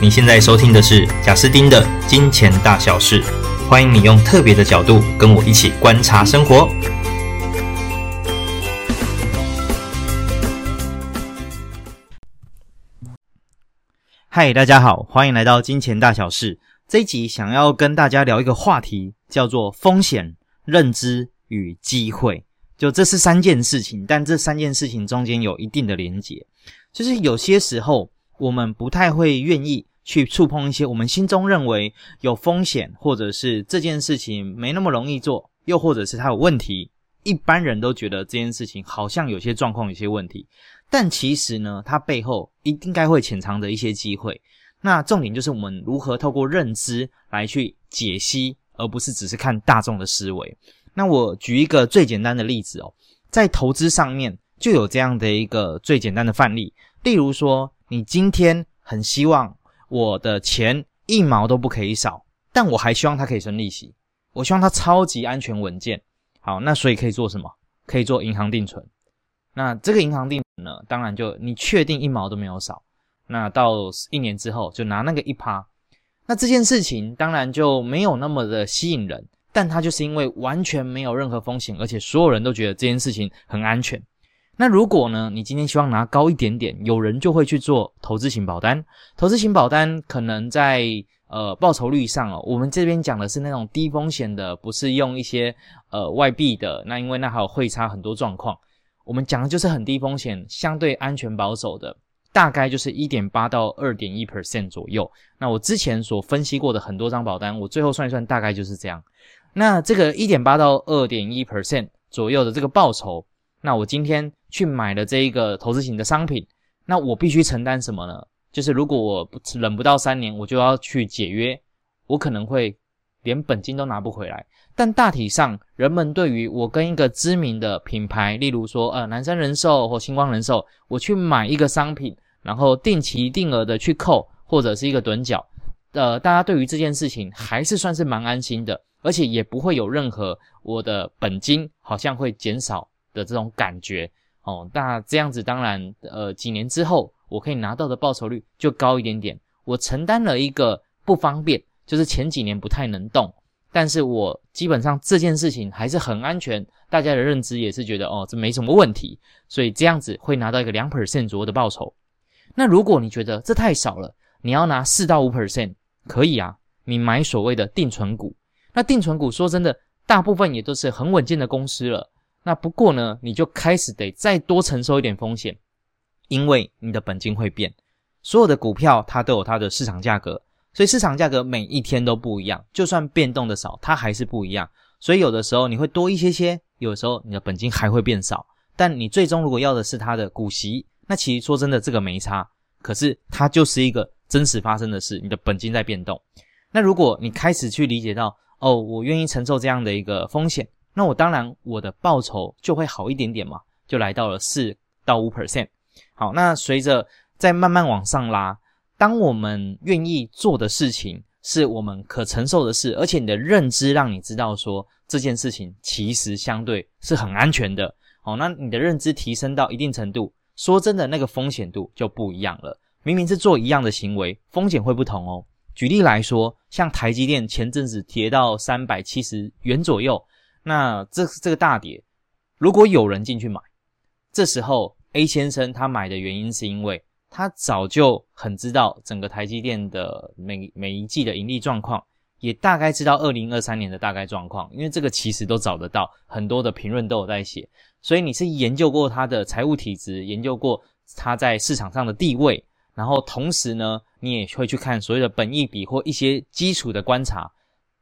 你现在收听的是贾斯丁的《金钱大小事》，欢迎你用特别的角度跟我一起观察生活。嗨，大家好，欢迎来到《金钱大小事》这一集，想要跟大家聊一个话题，叫做风险认知与机会。就这是三件事情，但这三件事情中间有一定的连结，就是有些时候我们不太会愿意。去触碰一些我们心中认为有风险，或者是这件事情没那么容易做，又或者是它有问题，一般人都觉得这件事情好像有些状况、有些问题，但其实呢，它背后一定该会潜藏着一些机会。那重点就是我们如何透过认知来去解析，而不是只是看大众的思维。那我举一个最简单的例子哦，在投资上面就有这样的一个最简单的范例，例如说，你今天很希望。我的钱一毛都不可以少，但我还希望它可以生利息。我希望它超级安全稳健。好，那所以可以做什么？可以做银行定存。那这个银行定存呢，当然就你确定一毛都没有少。那到一年之后就拿那个一趴。那这件事情当然就没有那么的吸引人，但它就是因为完全没有任何风险，而且所有人都觉得这件事情很安全。那如果呢，你今天希望拿高一点点，有人就会去做投资型保单。投资型保单可能在呃报酬率上哦，我们这边讲的是那种低风险的，不是用一些呃外币的。那因为那还有汇差很多状况，我们讲的就是很低风险、相对安全保守的，大概就是一点八到二点一 percent 左右。那我之前所分析过的很多张保单，我最后算一算，大概就是这样。那这个一点八到二点一 percent 左右的这个报酬。那我今天去买了这一个投资型的商品，那我必须承担什么呢？就是如果我不忍不到三年，我就要去解约，我可能会连本金都拿不回来。但大体上，人们对于我跟一个知名的品牌，例如说呃南山人寿或星光人寿，我去买一个商品，然后定期定额的去扣，或者是一个趸缴，呃，大家对于这件事情还是算是蛮安心的，而且也不会有任何我的本金好像会减少。的这种感觉哦，那这样子当然，呃，几年之后我可以拿到的报酬率就高一点点。我承担了一个不方便，就是前几年不太能动，但是我基本上这件事情还是很安全，大家的认知也是觉得哦，这没什么问题，所以这样子会拿到一个两 percent 左右的报酬。那如果你觉得这太少了，你要拿四到五 percent 可以啊，你买所谓的定存股。那定存股说真的，大部分也都是很稳健的公司了。那不过呢，你就开始得再多承受一点风险，因为你的本金会变。所有的股票它都有它的市场价格，所以市场价格每一天都不一样，就算变动的少，它还是不一样。所以有的时候你会多一些些，有的时候你的本金还会变少。但你最终如果要的是它的股息，那其实说真的这个没差。可是它就是一个真实发生的事，你的本金在变动。那如果你开始去理解到，哦，我愿意承受这样的一个风险。那我当然，我的报酬就会好一点点嘛，就来到了四到五 percent。好，那随着再慢慢往上拉，当我们愿意做的事情是我们可承受的事，而且你的认知让你知道说这件事情其实相对是很安全的。好，那你的认知提升到一定程度，说真的，那个风险度就不一样了。明明是做一样的行为，风险会不同哦。举例来说，像台积电前阵子跌到三百七十元左右。那这这个大跌，如果有人进去买，这时候 A 先生他买的原因是因为他早就很知道整个台积电的每每一季的盈利状况，也大概知道二零二三年的大概状况，因为这个其实都找得到，很多的评论都有在写，所以你是研究过他的财务体质，研究过他在市场上的地位，然后同时呢，你也会去看所谓的本益比或一些基础的观察。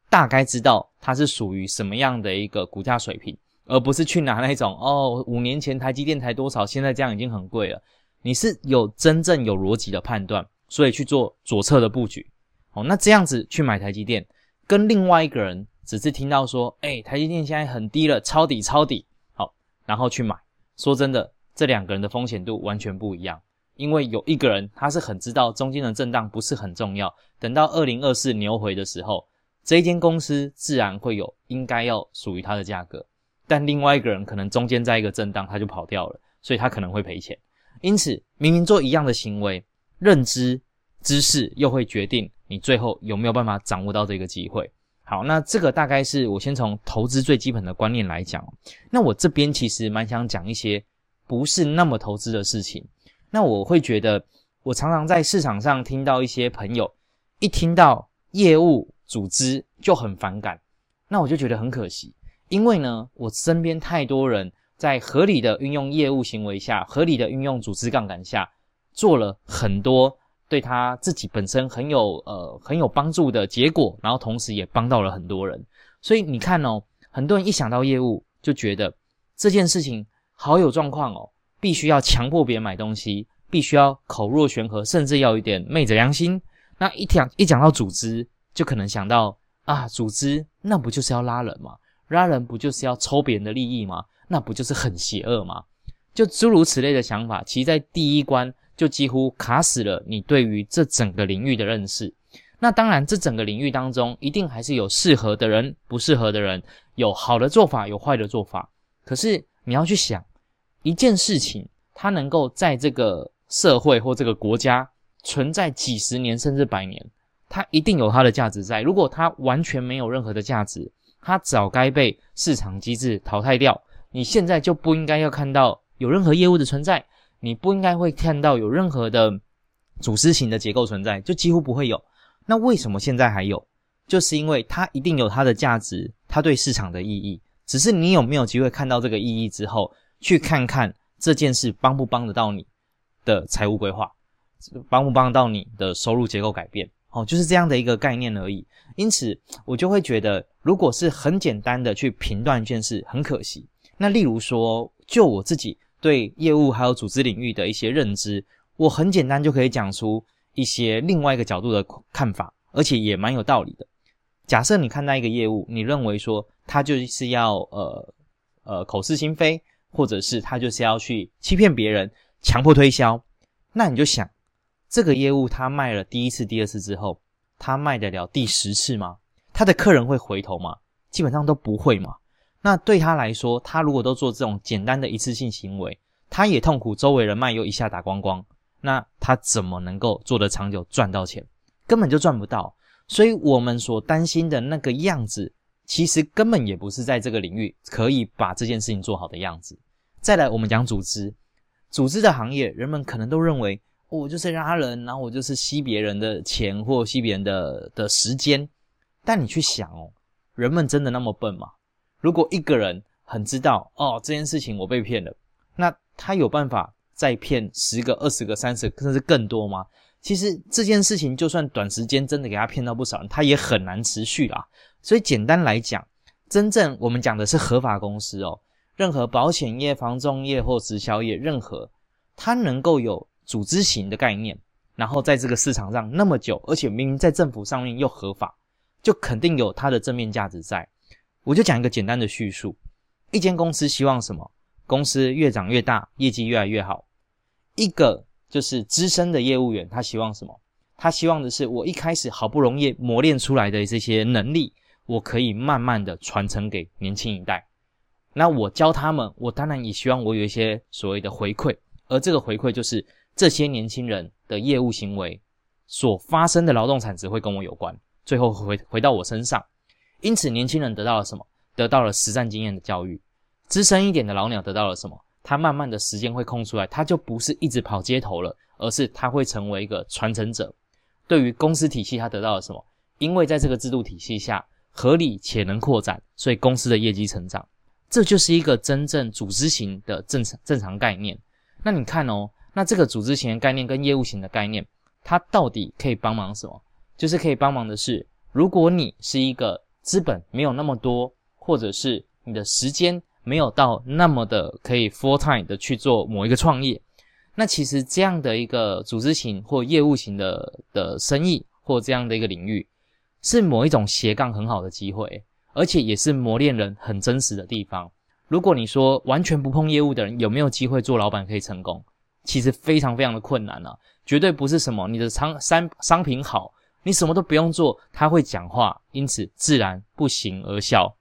大概知道它是属于什么样的一个股价水平，而不是去拿那种 哦，五年前台积电才多少，现在这样已经很贵了。你是有真正有逻辑的判断，所以去做左侧的布局。哦，那这样子去买台积电，跟另外一个人只是听到说，哎，台积电现在很低了，抄底抄底，好，然后去买。说真的，这两个人的风险度完全不一样，因为有一个人他是很知道中间的震荡不是很重要，等到二零二四牛回的时候。这一间公司自然会有应该要属于它的价格，但另外一个人可能中间在一个震荡，他就跑掉了，所以他可能会赔钱。因此，明明做一样的行为，认知知识又会决定你最后有没有办法掌握到这个机会。好，那这个大概是我先从投资最基本的观念来讲。那我这边其实蛮想讲一些不是那么投资的事情。那我会觉得，我常常在市场上听到一些朋友一听到业务组织就很反感，那我就觉得很可惜，因为呢，我身边太多人在合理的运用业务行为下，合理的运用组织杠杆下，做了很多对他自己本身很有呃很有帮助的结果，然后同时也帮到了很多人。所以你看哦，很多人一想到业务就觉得这件事情好有状况哦，必须要强迫别人买东西，必须要口若悬河，甚至要有一点昧着良心。那一讲一讲到组织，就可能想到啊，组织那不就是要拉人吗？拉人不就是要抽别人的利益吗？那不就是很邪恶吗？就诸如此类的想法，其实在第一关就几乎卡死了你对于这整个领域的认识。那当然，这整个领域当中，一定还是有适合的人，不适合的人，有好的做法，有坏的做法。可是你要去想，一件事情，它能够在这个社会或这个国家，存在几十年甚至百年，它一定有它的价值在。如果它完全没有任何的价值，它早该被市场机制淘汰掉。你现在就不应该要看到有任何业务的存在，你不应该会看到有任何的组织型的结构存在，就几乎不会有。那为什么现在还有？就是因为它一定有它的价值，它对市场的意义。只是你有没有机会看到这个意义之后，去看看这件事帮不帮得到你的财务规划。帮不帮到你的收入结构改变？哦，就是这样的一个概念而已。因此，我就会觉得，如果是很简单的去评断一件事，很可惜。那例如说，就我自己对业务还有组织领域的一些认知，我很简单就可以讲出一些另外一个角度的看法，而且也蛮有道理的。假设你看待一个业务，你认为说他就是要呃呃口是心非，或者是他就是要去欺骗别人，强迫推销，那你就想。这个业务他卖了第一次、第二次之后，他卖得了第十次吗？他的客人会回头吗？基本上都不会嘛。那对他来说，他如果都做这种简单的一次性行为，他也痛苦，周围人脉又一下打光光，那他怎么能够做得长久、赚到钱？根本就赚不到。所以我们所担心的那个样子，其实根本也不是在这个领域可以把这件事情做好的样子。再来，我们讲组织，组织的行业，人们可能都认为。我就是拉人，然后我就是吸别人的钱或吸别人的的时间。但你去想哦，人们真的那么笨吗？如果一个人很知道哦，这件事情我被骗了，那他有办法再骗十个、二十个、三十，甚至更多吗？其实这件事情就算短时间真的给他骗到不少人，他也很难持续啊。所以简单来讲，真正我们讲的是合法公司哦，任何保险业、房仲业或直销业，任何它能够有。组织型的概念，然后在这个市场上那么久，而且明明在政府上面又合法，就肯定有它的正面价值在。我就讲一个简单的叙述：一间公司希望什么？公司越长越大，业绩越来越好。一个就是资深的业务员，他希望什么？他希望的是我一开始好不容易磨练出来的这些能力，我可以慢慢的传承给年轻一代。那我教他们，我当然也希望我有一些所谓的回馈，而这个回馈就是。这些年轻人的业务行为所发生的劳动产值会跟我有关，最后回回到我身上。因此，年轻人得到了什么？得到了实战经验的教育。资深一点的老鸟得到了什么？他慢慢的时间会空出来，他就不是一直跑街头了，而是他会成为一个传承者。对于公司体系，他得到了什么？因为在这个制度体系下，合理且能扩展，所以公司的业绩成长。这就是一个真正组织型的正常正常概念。那你看哦。那这个组织型的概念跟业务型的概念，它到底可以帮忙什么？就是可以帮忙的是，如果你是一个资本没有那么多，或者是你的时间没有到那么的可以 full time 的去做某一个创业，那其实这样的一个组织型或业务型的的生意或这样的一个领域，是某一种斜杠很好的机会，而且也是磨练人很真实的地方。如果你说完全不碰业务的人有没有机会做老板可以成功？其实非常非常的困难啊，绝对不是什么你的商商商品好，你什么都不用做，他会讲话，因此自然不行而效，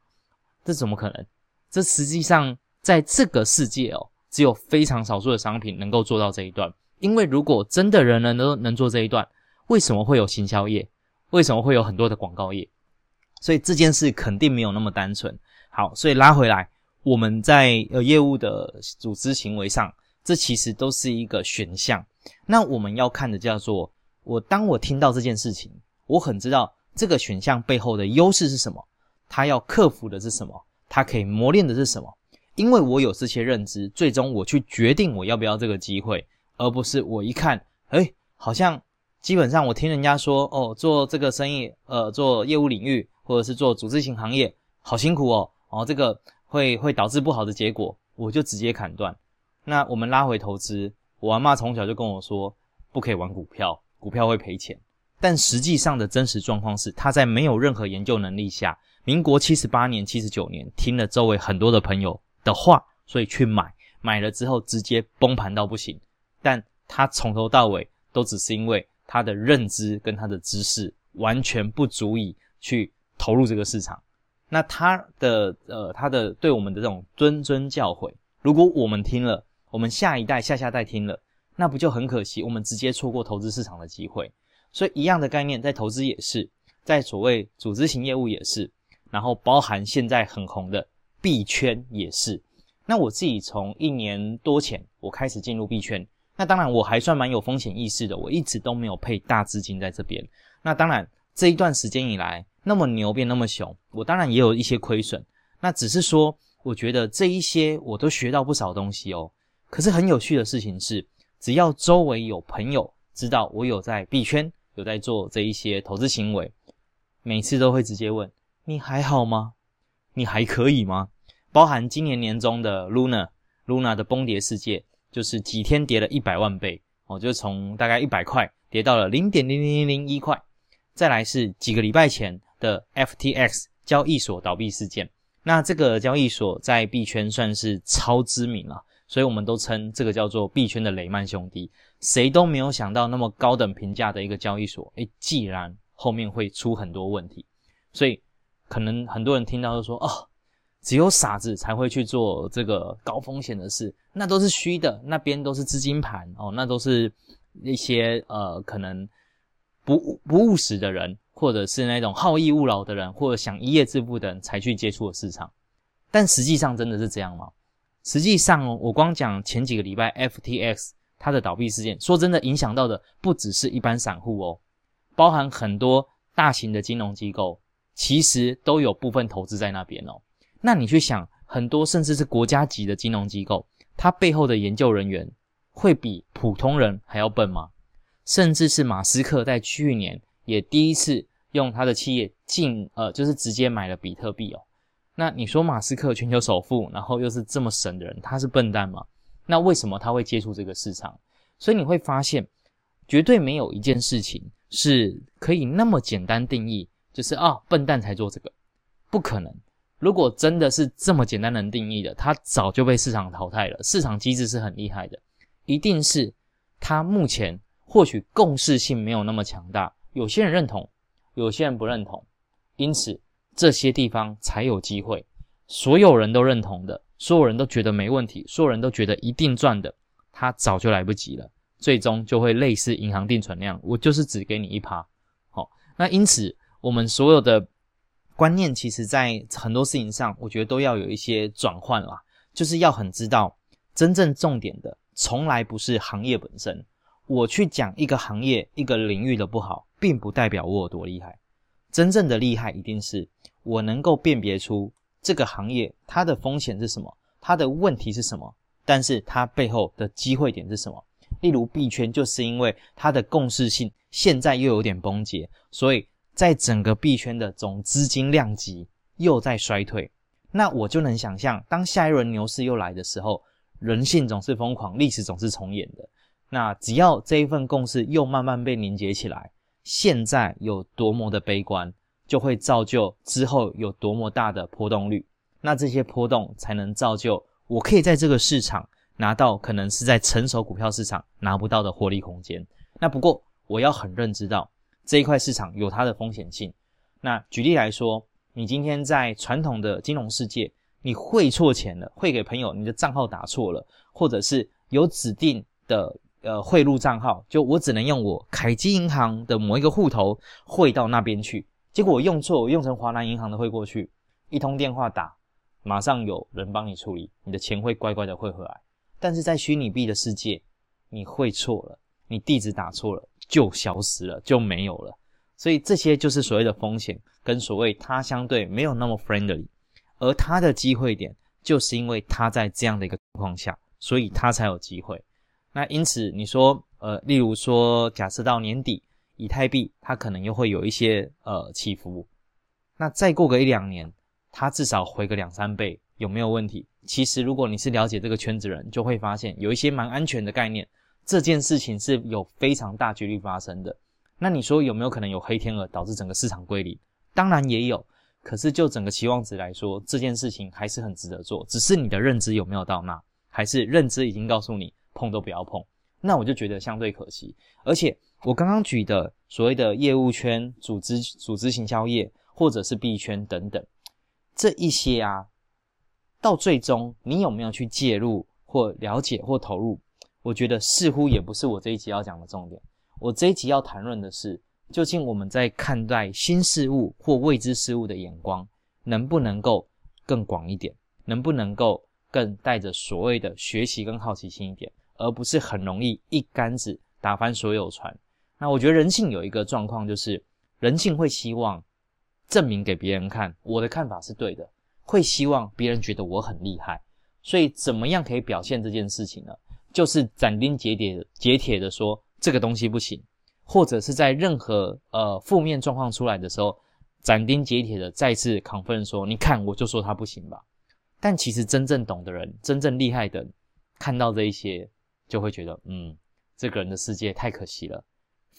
这怎么可能？这实际上在这个世界哦，只有非常少数的商品能够做到这一段。因为如果真的人人都能做这一段，为什么会有行销业？为什么会有很多的广告业？所以这件事肯定没有那么单纯。好，所以拉回来，我们在呃业务的组织行为上，这其实都是一个选项。那我们要看的叫做，我当我听到这件事情，我很知道这个选项背后的优势是什么，它要克服的是什么，它可以磨练的是什么。因为我有这些认知，最终我去决定我要不要这个机会，而不是我一看，诶，好像基本上我听人家说，哦，做这个生意，呃，做业务领域或者是做组织型行业，好辛苦哦，哦，这个会会导致不好的结果，我就直接砍断。那我们拉回投资，我阿嬷从小就跟我说，不可以玩股票，股票会赔钱。但实际上的真实状况是，他在没有任何研究能力下，民国七十八年、七十九年，听了周围很多的朋友的话，所以去买，买了之后直接崩盘到不行。但他从头到尾都只是因为他的认知跟他的知识完全不足以去投入这个市场。那他的呃，他的对我们的这种谆谆教诲，如果我们听了，我们下一代、下下代听了，那不就很可惜？我们直接错过投资市场的机会。所以一样的概念，在投资也是，在所谓组织型业务也是，然后包含现在很红的。币圈也是，那我自己从一年多前我开始进入币圈，那当然我还算蛮有风险意识的，我一直都没有配大资金在这边。那当然这一段时间以来，那么牛变那么熊，我当然也有一些亏损。那只是说，我觉得这一些我都学到不少东西哦。可是很有趣的事情是，只要周围有朋友知道我有在币圈，有在做这一些投资行为，每次都会直接问：你还好吗？你还可以吗？包含今年年中的 Luna，Luna 的崩跌事件，就是几天跌了一百万倍哦，就从大概一百块跌到了零点零零零零一块。再来是几个礼拜前的 FTX 交易所倒闭事件，那这个交易所在币圈算是超知名了，所以我们都称这个叫做币圈的雷曼兄弟。谁都没有想到那么高等评价的一个交易所，诶，既然后面会出很多问题，所以可能很多人听到就说哦。只有傻子才会去做这个高风险的事，那都是虚的，那边都是资金盘哦，那都是一些呃可能不不务实的人，或者是那种好逸恶劳的人，或者想一夜致富的人才去接触的市场。但实际上真的是这样吗？实际上哦，我光讲前几个礼拜 FTX 它的倒闭事件，说真的，影响到的不只是一般散户哦，包含很多大型的金融机构，其实都有部分投资在那边哦。那你去想，很多甚至是国家级的金融机构，它背后的研究人员会比普通人还要笨吗？甚至是马斯克在去年也第一次用他的企业进，呃，就是直接买了比特币哦。那你说马斯克全球首富，然后又是这么神的人，他是笨蛋吗？那为什么他会接触这个市场？所以你会发现，绝对没有一件事情是可以那么简单定义，就是啊，笨蛋才做这个，不可能。如果真的是这么简单能定义的，它早就被市场淘汰了。市场机制是很厉害的，一定是它目前或许共识性没有那么强大，有些人认同，有些人不认同，因此这些地方才有机会。所有人都认同的，所有人都觉得没问题，所有人都觉得一定赚的，它早就来不及了，最终就会类似银行定存那样，我就是只给你一趴。好，那因此我们所有的。观念其实，在很多事情上，我觉得都要有一些转换啦。就是要很知道，真正重点的，从来不是行业本身。我去讲一个行业、一个领域的不好，并不代表我有多厉害。真正的厉害，一定是我能够辨别出这个行业它的风险是什么，它的问题是什么，但是它背后的机会点是什么。例如币圈，就是因为它的共识性现在又有点崩解，所以。在整个币圈的总资金量级又在衰退，那我就能想象，当下一轮牛市又来的时候，人性总是疯狂，历史总是重演的。那只要这一份共识又慢慢被凝结起来，现在有多么的悲观，就会造就之后有多么大的波动率。那这些波动才能造就我可以在这个市场拿到可能是在成熟股票市场拿不到的获利空间。那不过我要很认知到。这一块市场有它的风险性。那举例来说，你今天在传统的金融世界，你汇错钱了，汇给朋友，你的账号打错了，或者是有指定的呃汇入账号，就我只能用我凯基银行的某一个户头汇到那边去。结果我用错，我用成华南银行的汇过去，一通电话打，马上有人帮你处理，你的钱会乖乖的汇回来。但是在虚拟币的世界，你汇错了，你地址打错了，就消失了，就没有了。所以这些就是所谓的风险，跟所谓它相对没有那么 friendly，而它的机会点，就是因为它在这样的一个情况下，所以它才有机会。那因此你说，呃，例如说，假设到年底，以太币它可能又会有一些呃起伏，那再过个一两年，它至少回个两三倍，有没有问题？其实如果你是了解这个圈子人，就会发现有一些蛮安全的概念，这件事情是有非常大几率发生的。那你说有没有可能有黑天鹅导致整个市场归零？当然也有，可是就整个期望值来说，这件事情还是很值得做，只是你的认知有没有到那，还是认知已经告诉你碰都不要碰？那我就觉得相对可惜。而且我刚刚举的所谓的业务圈、组织、组织行销业，或者是币圈等等，这一些啊，到最终你有没有去介入或了解或投入？我觉得似乎也不是我这一集要讲的重点。我这一集要谈论的是，究竟我们在看待新事物或未知事物的眼光，能不能够更广一点？能不能够更带着所谓的学习跟好奇心一点，而不是很容易一竿子打翻所有船？那我觉得人性有一个状况，就是人性会希望证明给别人看，我的看法是对的，会希望别人觉得我很厉害。所以怎么样可以表现这件事情呢？就是斩钉截铁的、截铁的说。这个东西不行，或者是在任何呃负面状况出来的时候，斩钉截铁的再次 confirm 说：“你看，我就说他不行吧。”但其实真正懂的人，真正厉害的，看到这一些，就会觉得，嗯，这个人的世界太可惜了，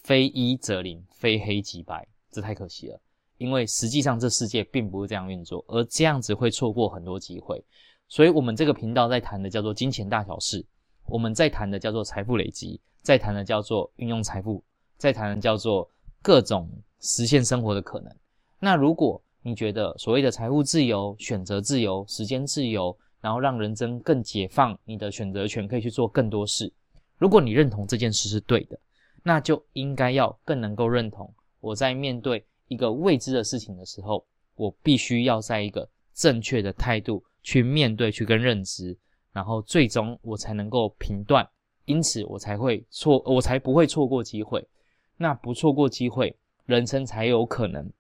非一则零，非黑即白，这太可惜了。因为实际上这世界并不是这样运作，而这样子会错过很多机会。所以我们这个频道在谈的叫做金钱大小事，我们在谈的叫做财富累积。在谈的叫做运用财富，在谈的叫做各种实现生活的可能。那如果你觉得所谓的财务自由、选择自由、时间自由，然后让人生更解放，你的选择权可以去做更多事。如果你认同这件事是对的，那就应该要更能够认同，我在面对一个未知的事情的时候，我必须要在一个正确的态度去面对，去跟认知，然后最终我才能够评断。因此，我才会错，我才不会错过机会。那不错过机会，人生才有可能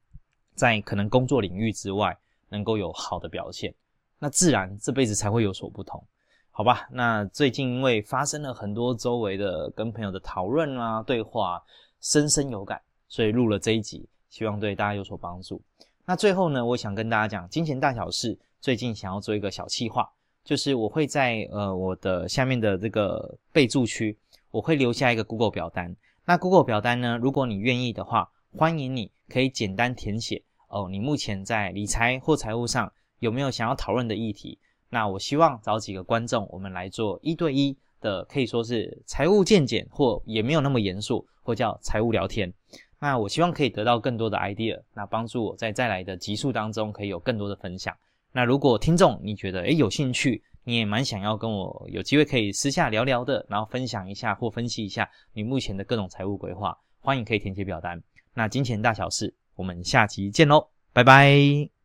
在可能工作领域之外能够有好的表现。那自然这辈子才会有所不同，好吧？那最近因为发生了很多周围的跟朋友的讨论啊、对话，深深有感，所以录了这一集，希望对大家有所帮助。那最后呢，我想跟大家讲，金钱大小事，最近想要做一个小计划。就是我会在呃我的下面的这个备注区，我会留下一个 Google 表单。那 Google 表单呢，如果你愿意的话，欢迎你可以简单填写哦，你目前在理财或财务上有没有想要讨论的议题？那我希望找几个观众，我们来做一对一的，可以说是财务见解，或也没有那么严肃，或叫财务聊天。那我希望可以得到更多的 idea，那帮助我在再来的集数当中可以有更多的分享。那如果听众你觉得诶有兴趣，你也蛮想要跟我有机会可以私下聊聊的，然后分享一下或分析一下你目前的各种财务规划，欢迎可以填写表单。那金钱大小事，我们下期见喽，拜拜。